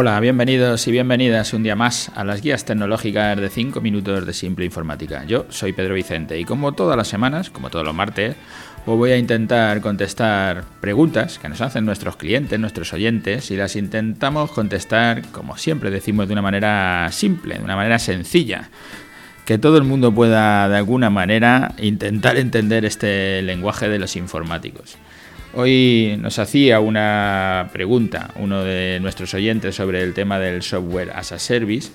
Hola, bienvenidos y bienvenidas un día más a las guías tecnológicas de 5 minutos de simple informática. Yo soy Pedro Vicente y como todas las semanas, como todos los martes, os voy a intentar contestar preguntas que nos hacen nuestros clientes, nuestros oyentes y las intentamos contestar, como siempre decimos, de una manera simple, de una manera sencilla. Que todo el mundo pueda de alguna manera intentar entender este lenguaje de los informáticos. Hoy nos hacía una pregunta uno de nuestros oyentes sobre el tema del software as a service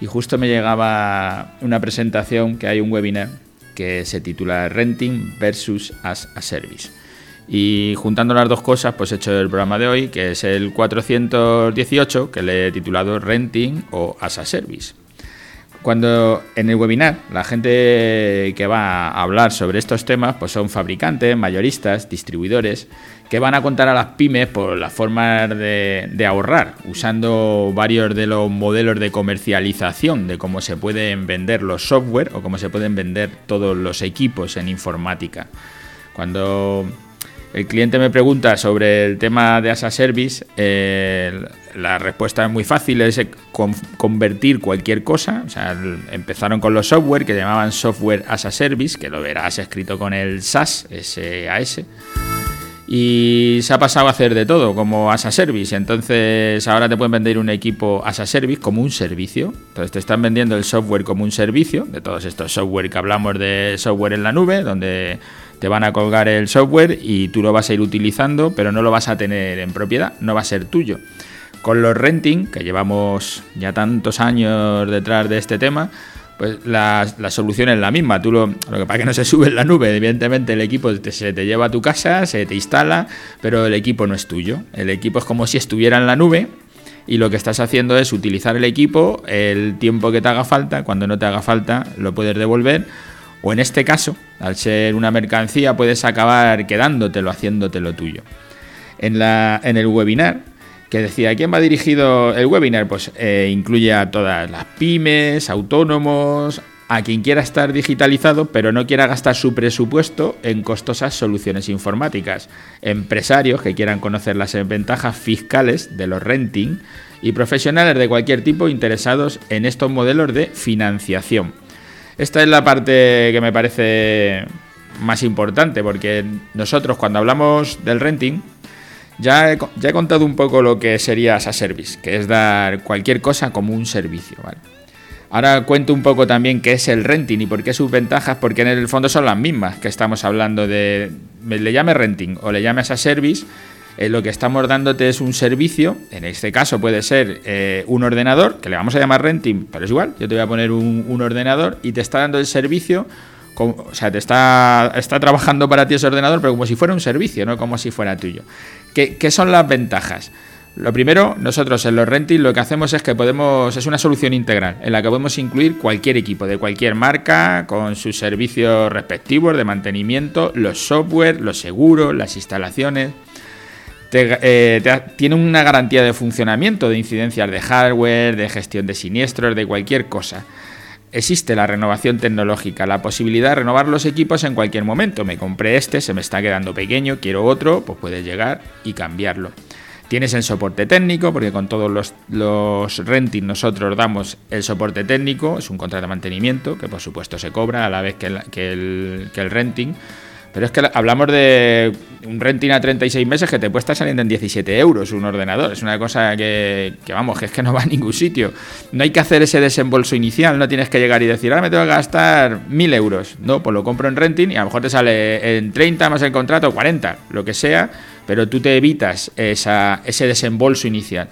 y justo me llegaba una presentación que hay un webinar que se titula Renting versus as a service. Y juntando las dos cosas, pues he hecho el programa de hoy, que es el 418, que le he titulado Renting o as a service. Cuando en el webinar la gente que va a hablar sobre estos temas pues son fabricantes, mayoristas, distribuidores, que van a contar a las pymes por las formas de, ahorrar, usando varios de los modelos de comercialización de cómo se pueden vender los software o cómo se pueden vender todos los equipos en informática. Cuando el cliente me pregunta sobre el tema de as a service, eh, la respuesta es muy fácil, es convertir cualquier cosa. O sea, empezaron con los software que llamaban software as a service, que lo verás escrito con el SAS, SAS. Y se ha pasado a hacer de todo, como as a service. Entonces ahora te pueden vender un equipo as a service como un servicio. Entonces te están vendiendo el software como un servicio, de todos estos software que hablamos de software en la nube, donde te van a colgar el software y tú lo vas a ir utilizando, pero no lo vas a tener en propiedad, no va a ser tuyo. Con los renting, que llevamos ya tantos años detrás de este tema, pues la, solución es la misma. Tú lo, lo que pasa que no se sube en la nube, evidentemente el equipo se te lleva a tu casa, se te instala, pero el equipo no es tuyo. El equipo es como si estuviera en la nube y lo que estás haciendo es utilizar el equipo el tiempo que te haga falta, cuando no te haga falta lo puedes devolver o en este caso, al ser una mercancía, puedes acabar quedándotelo, haciéndotelo tuyo. En, en el webinar, que decía, ¿a quién va dirigido el webinar? Pues eh, incluye a todas las pymes, autónomos, a quien quiera estar digitalizado pero no quiera gastar su presupuesto en costosas soluciones informáticas, empresarios que quieran conocer las ventajas fiscales de los renting y profesionales de cualquier tipo interesados en estos modelos de financiación. Esta es la parte que me parece más importante, porque nosotros cuando hablamos del renting, ya he, contado un poco lo que sería esa service, que es dar cualquier cosa como un servicio. Ahora cuento un poco también qué es el renting y por qué sus ventajas, porque en el fondo son las mismas que estamos hablando de, le llame renting o le llame esa service, eh, lo que estamos dándote es un servicio, en este caso puede ser eh, un ordenador, que le vamos a llamar renting, pero es igual, yo te voy a poner un, ordenador y te está dando el servicio, o sea, te está, está trabajando para ti ese ordenador, pero como si fuera un servicio, no como si fuera tuyo. ¿Qué, qué son las ventajas? Lo primero, nosotros en los renting lo que hacemos es que podemos, es una solución integral en la que podemos incluir cualquier equipo de cualquier marca con sus servicios respectivos de mantenimiento, los software, los seguros, las instalaciones. Eh, tiene una garantía de funcionamiento, de incidencias de hardware, de gestión de siniestros, de cualquier cosa. Existe la renovación tecnológica, la posibilidad de renovar los equipos en cualquier momento. Me compré este, se me está quedando pequeño, quiero otro, pues puedes llegar y cambiarlo. Tienes el soporte técnico, porque con todos los, los renting nosotros damos el soporte técnico, es un contrato de mantenimiento que por supuesto se cobra a la vez que el, que el renting. Pero es que hablamos de un renting a 36 meses que te puede estar saliendo en 17 euros un ordenador. Es una cosa que, vamos, que es que no va a ningún sitio. No hay que hacer ese desembolso inicial, no tienes que llegar y decir, ahora me tengo que gastar 1000 euros. No, pues lo compro en renting y a lo mejor te sale en 30 más el contrato, 40, lo que sea, pero tú te evitas esa, ese desembolso inicial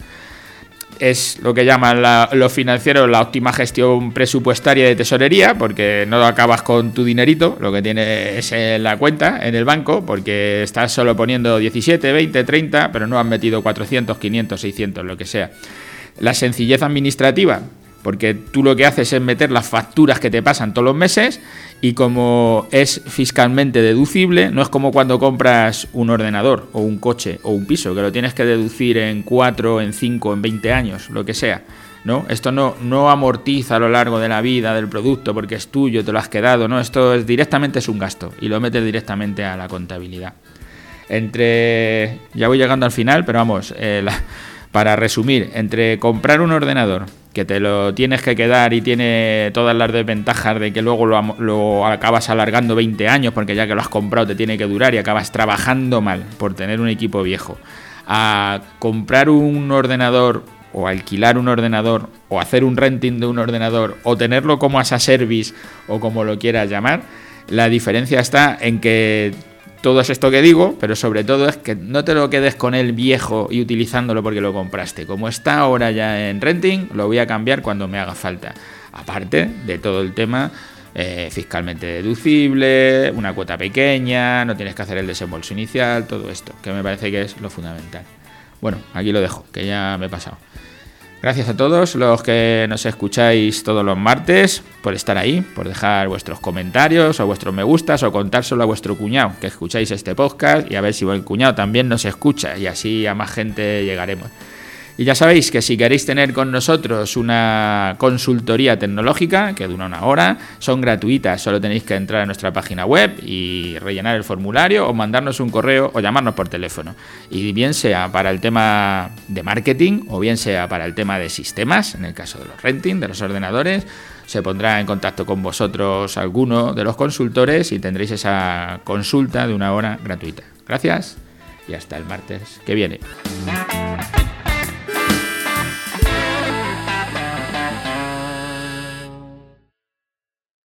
es lo que llaman los financieros la óptima gestión presupuestaria de tesorería, porque no acabas con tu dinerito, lo que tienes en la cuenta, en el banco, porque estás solo poniendo 17, 20, 30, pero no has metido 400, 500, 600, lo que sea. La sencillez administrativa, porque tú lo que haces es meter las facturas que te pasan todos los meses y como es fiscalmente deducible, no es como cuando compras un ordenador o un coche o un piso, que lo tienes que deducir en 4, en 5, en 20 años, lo que sea. ¿no? Esto no, no amortiza a lo largo de la vida del producto porque es tuyo, te lo has quedado, ¿no? Esto es, directamente es un gasto y lo metes directamente a la contabilidad. Entre. Ya voy llegando al final, pero vamos, eh, Para resumir, entre comprar un ordenador que te lo tienes que quedar y tiene todas las desventajas de que luego lo, acabas alargando 20 años porque ya que lo has comprado te tiene que durar y acabas trabajando mal por tener un equipo viejo, a comprar un ordenador o alquilar un ordenador o hacer un renting de un ordenador o tenerlo como as a service o como lo quieras llamar, la diferencia está en que todo es esto que digo, pero sobre todo es que no te lo quedes con el viejo y utilizándolo porque lo compraste. Como está ahora ya en renting, lo voy a cambiar cuando me haga falta. Aparte de todo el tema eh, fiscalmente deducible, una cuota pequeña, no tienes que hacer el desembolso inicial, todo esto, que me parece que es lo fundamental. Bueno, aquí lo dejo, que ya me he pasado. Gracias a todos los que nos escucháis todos los martes por estar ahí, por dejar vuestros comentarios o vuestros me gustas o contárselo a vuestro cuñado que escucháis este podcast y a ver si el cuñado también nos escucha y así a más gente llegaremos. Y ya sabéis que si queréis tener con nosotros una consultoría tecnológica que dura una hora, son gratuitas, solo tenéis que entrar a nuestra página web y rellenar el formulario o mandarnos un correo o llamarnos por teléfono. Y bien sea para el tema de marketing o bien sea para el tema de sistemas, en el caso de los renting, de los ordenadores, se pondrá en contacto con vosotros alguno de los consultores y tendréis esa consulta de una hora gratuita. Gracias y hasta el martes que viene.